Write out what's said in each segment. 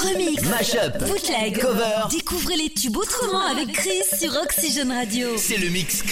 Remix, mashup, bootleg, cover. Découvrez les tubes autrement avec Chris sur Oxygen Radio. C'est le mix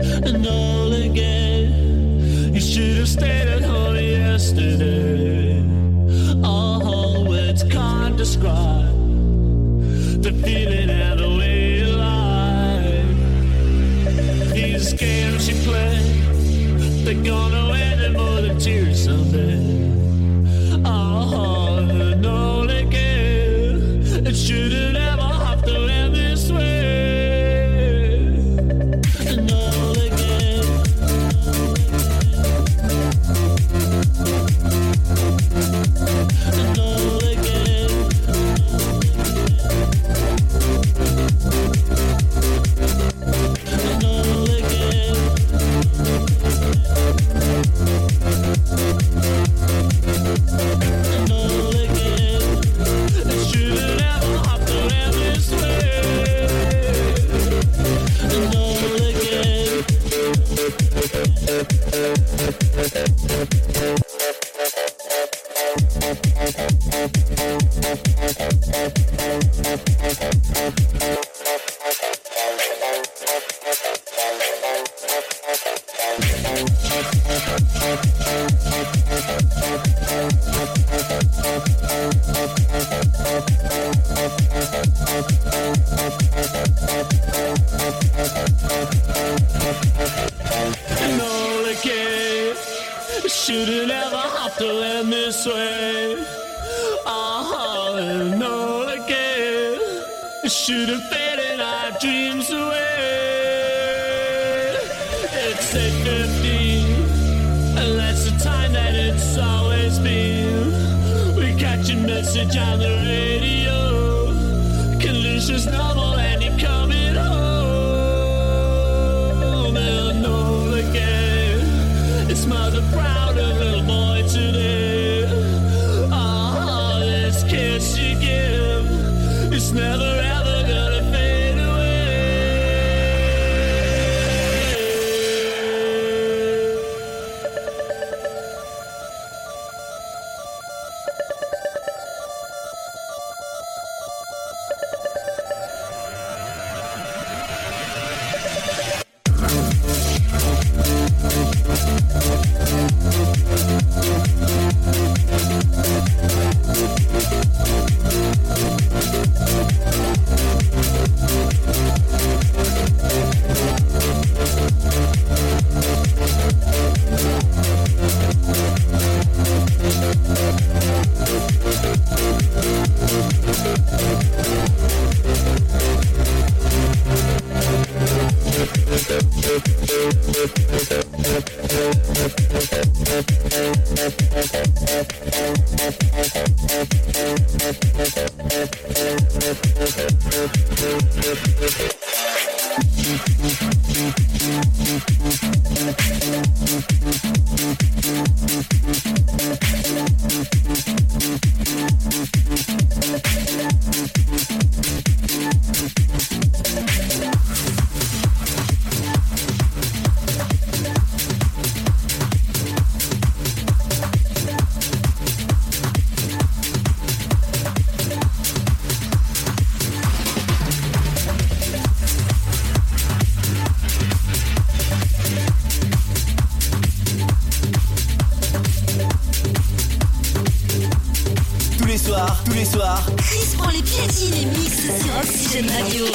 and all again. You should have stayed at home yesterday. All oh, words can't describe the feeling and the way you lie. These games you play, they're gonna. this way. I'll know again. Should have faded our dreams away. We'll Piétine et mixe sur Oxygène Radio.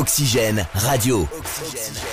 Oxygène Radio. Radio.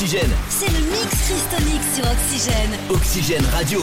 Oxygène. C'est le mix Christonic sur Oxygène. Oxygène Radio.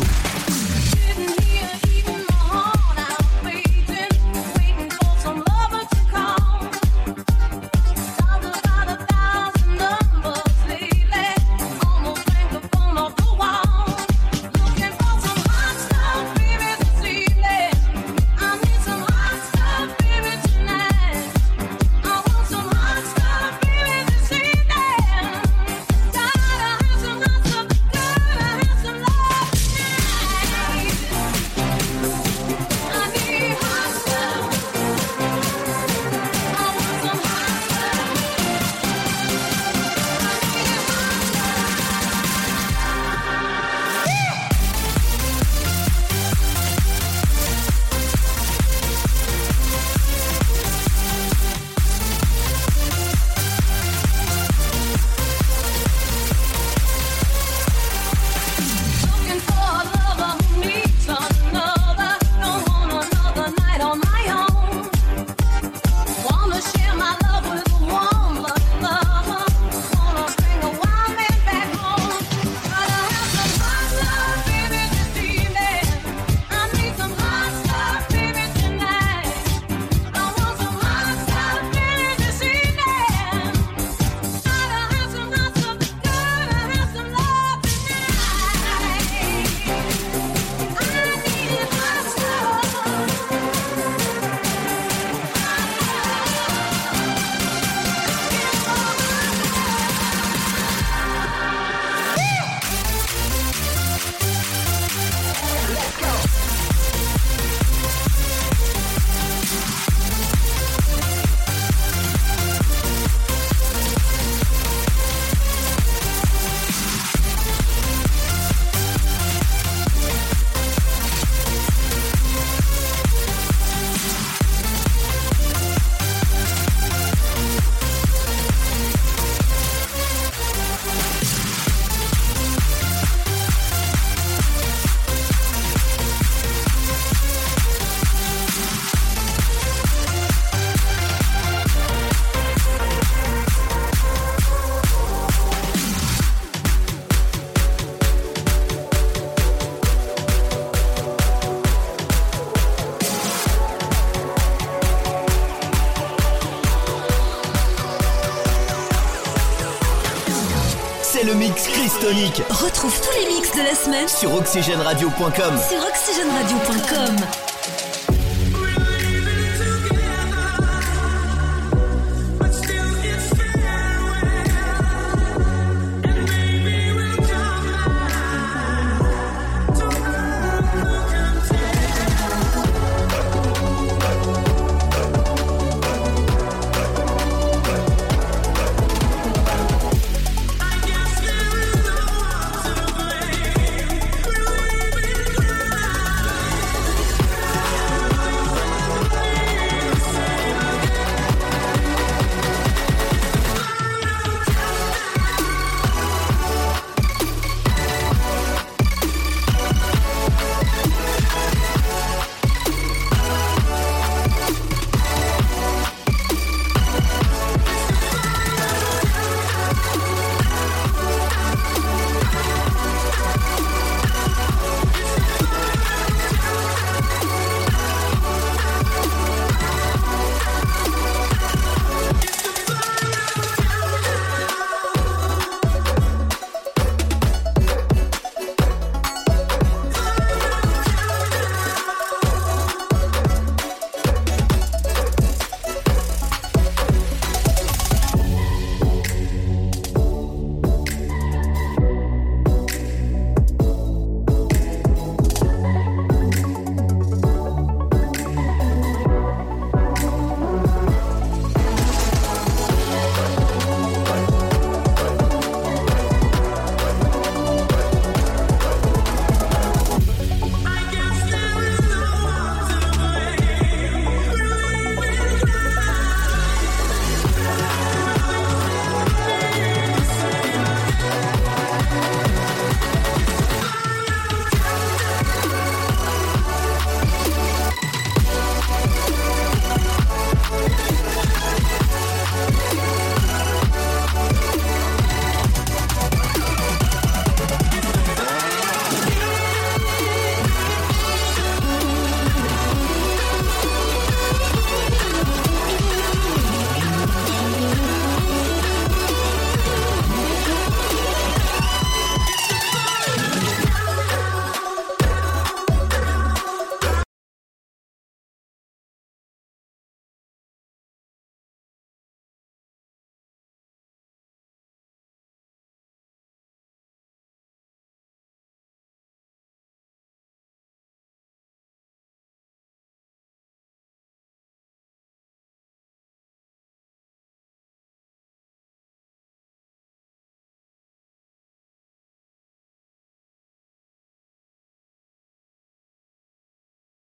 Retrouve tous les mix de la semaine sur oxygèneradio.com. Sur oxygèneradio.com.